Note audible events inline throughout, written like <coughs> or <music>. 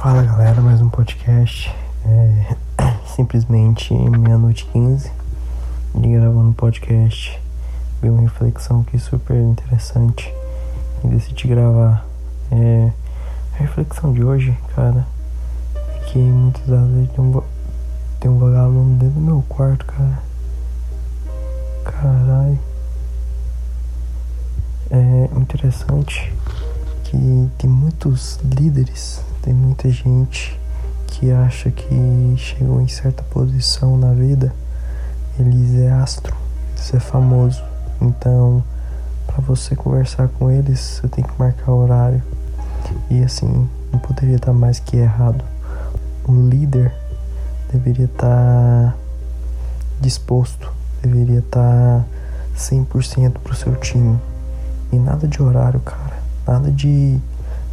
Fala galera, mais um podcast. É, <coughs> simplesmente meia-noite 15 de gravando um podcast. Vi uma reflexão aqui super interessante e decidi gravar. É, a reflexão de hoje, cara, é que muitas das vezes tem um, tem um dentro do meu quarto, cara. Caralho. É interessante que tem muitos líderes tem muita gente que acha que chegou em certa posição na vida, eles é astro, eles é famoso. Então, para você conversar com eles, você tem que marcar horário. E assim, não poderia estar mais que errado. Um líder deveria estar disposto, deveria estar 100% pro seu time. E nada de horário, cara. Nada de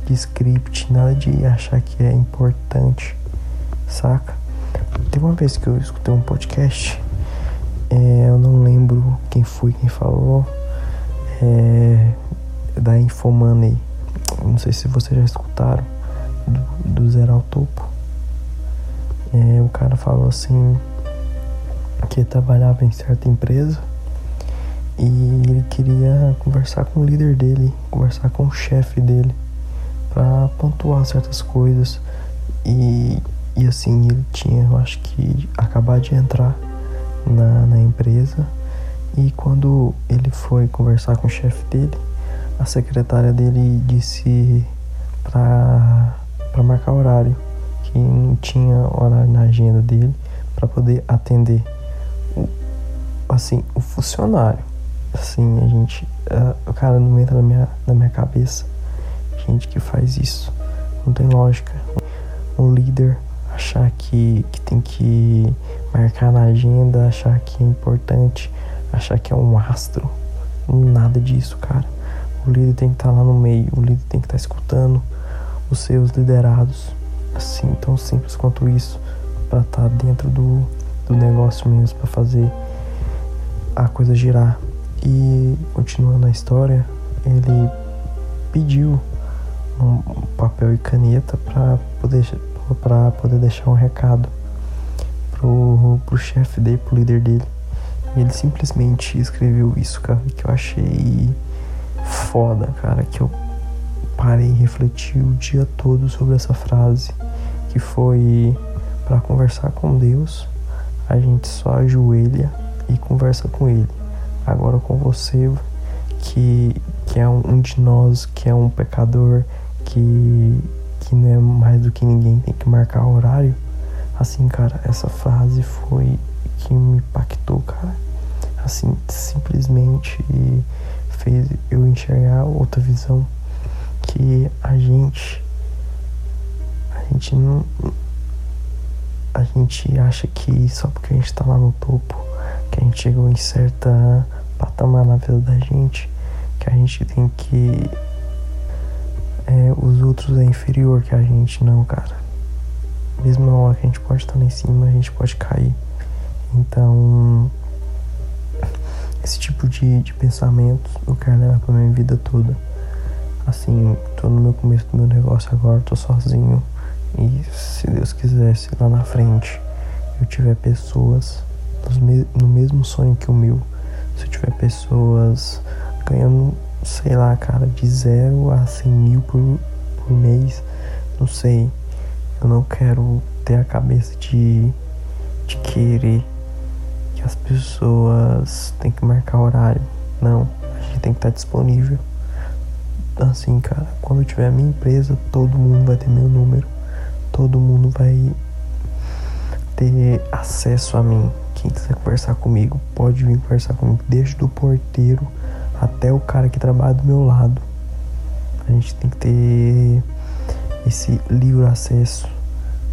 de script, nada de achar que é importante, saca? Teve uma vez que eu escutei um podcast, é, eu não lembro quem foi quem falou, é, da Infomoney. Não sei se vocês já escutaram, do, do Zero ao Topo. É, o cara falou assim que trabalhava em certa empresa e ele queria conversar com o líder dele, conversar com o chefe dele para pontuar certas coisas. E, e assim ele tinha, eu acho que acabar de entrar na, na empresa. E quando ele foi conversar com o chefe dele, a secretária dele disse para para marcar horário, que não tinha horário na agenda dele para poder atender o, assim o funcionário. Assim, a gente, uh, o cara não entra na minha, na minha cabeça gente que faz isso. Não tem lógica. Um líder achar que, que tem que marcar na agenda, achar que é importante, achar que é um astro. Nada disso, cara. O líder tem que estar tá lá no meio, o líder tem que estar tá escutando os seus liderados. Assim, tão simples quanto isso, para estar tá dentro do, do negócio mesmo, para fazer a coisa girar. E continuando a história, ele pediu um papel e caneta para poder, pra poder deixar um recado pro, pro chefe dele, pro líder dele. E ele simplesmente escreveu isso, cara, que eu achei foda, cara, que eu parei e refleti o dia todo sobre essa frase, que foi para conversar com Deus, a gente só ajoelha e conversa com ele. Agora com você, que, que é um, um de nós, que é um pecador, que, que não é mais do que ninguém, tem que marcar horário. Assim, cara, essa frase foi que me impactou, cara. Assim, simplesmente fez eu enxergar outra visão que a gente a gente não a gente acha que só porque a gente tá lá no topo, que a gente chegou em certa patamar na vida da gente, que a gente tem que é, os outros é inferior que a gente, não, cara. Mesmo na hora que a gente pode estar lá em cima, a gente pode cair. Então, esse tipo de, de pensamento eu quero levar pra minha vida toda. Assim, tô no meu começo do meu negócio agora, tô sozinho. E se Deus quisesse, lá na frente, eu tiver pessoas no mesmo sonho que o meu, se eu tiver pessoas ganhando sei lá, cara, de zero a 100 mil por, por mês, não sei. Eu não quero ter a cabeça de, de querer que as pessoas têm que marcar horário. Não, a gente tem que estar disponível. Assim, cara, quando eu tiver a minha empresa, todo mundo vai ter meu número. Todo mundo vai ter acesso a mim. Quem quiser conversar comigo, pode vir conversar comigo, desde o porteiro até o cara que trabalha do meu lado. A gente tem que ter esse livre acesso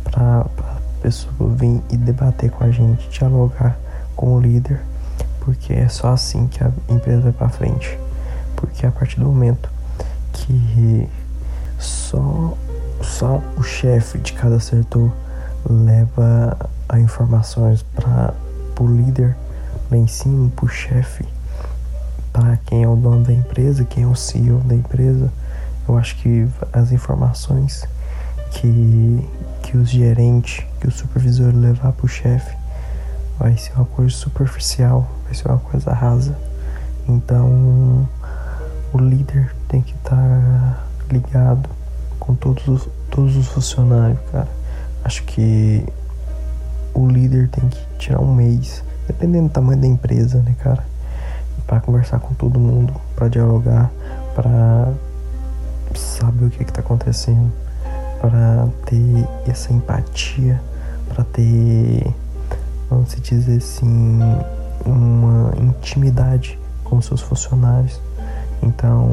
para a pessoa vir e debater com a gente, dialogar com o líder, porque é só assim que a empresa vai para frente. Porque a partir do momento que só só o chefe de cada setor leva as informações para o líder lá em cima, para o chefe, para quem é o dono da empresa, quem é o CEO da empresa. Eu acho que as informações que, que os gerentes, que o supervisor levar pro chefe vai ser uma coisa superficial, vai ser uma coisa rasa. Então o líder tem que estar tá ligado com todos os, todos os funcionários, cara. Acho que o líder tem que tirar um mês, dependendo do tamanho da empresa, né, cara? Para conversar com todo mundo, para dialogar, para saber o que está acontecendo, para ter essa empatia, para ter, vamos dizer assim, uma intimidade com seus funcionários. Então,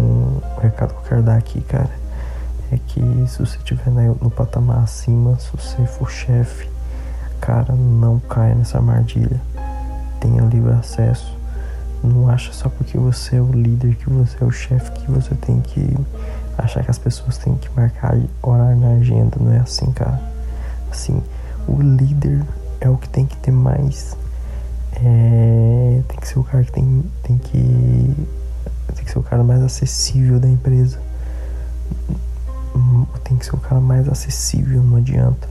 o recado que eu quero dar aqui, cara, é que se você estiver no patamar acima, se você for chefe, cara, não caia nessa armadilha. Tenha livre acesso. Não acha só porque você é o líder, que você é o chefe, que você tem que achar que as pessoas têm que marcar horário na agenda. Não é assim, cara. Assim, o líder é o que tem que ter mais. É, tem que ser o cara que tem, tem que. Tem que ser o cara mais acessível da empresa. Tem que ser o cara mais acessível, não adianta.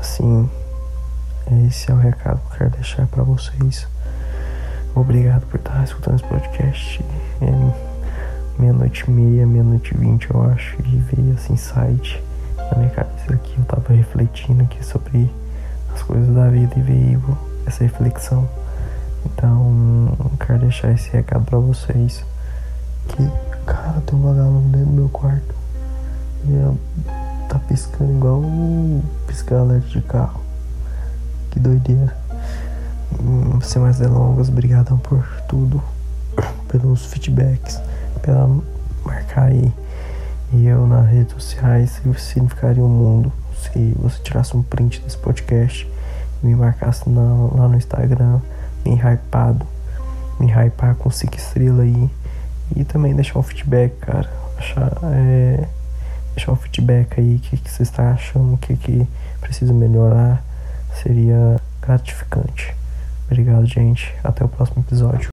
Assim, esse é o recado que eu quero deixar para vocês. Obrigado por estar escutando esse podcast. É meia-noite e meia, meia-noite e vinte, eu acho, e veio esse insight na minha cabeça aqui. Eu tava refletindo aqui sobre as coisas da vida e veio essa reflexão. Então, quero deixar esse recado para vocês. Que, cara, tem um vagalume dentro do meu quarto. E tá piscando igual piscar alerta de carro. Que doideira. Sem mais delongas, obrigado por tudo, pelos feedbacks, pela marcar aí e eu nas redes sociais, significaria um mundo se você tirasse um print desse podcast e me marcasse na, lá no Instagram, bem hypado, me hypar com 5 estrelas aí e também deixar um feedback, cara. Achar, é, deixar um feedback aí, o que, que você está achando, o que, que precisa melhorar, seria gratificante. Obrigado, gente. Até o próximo episódio.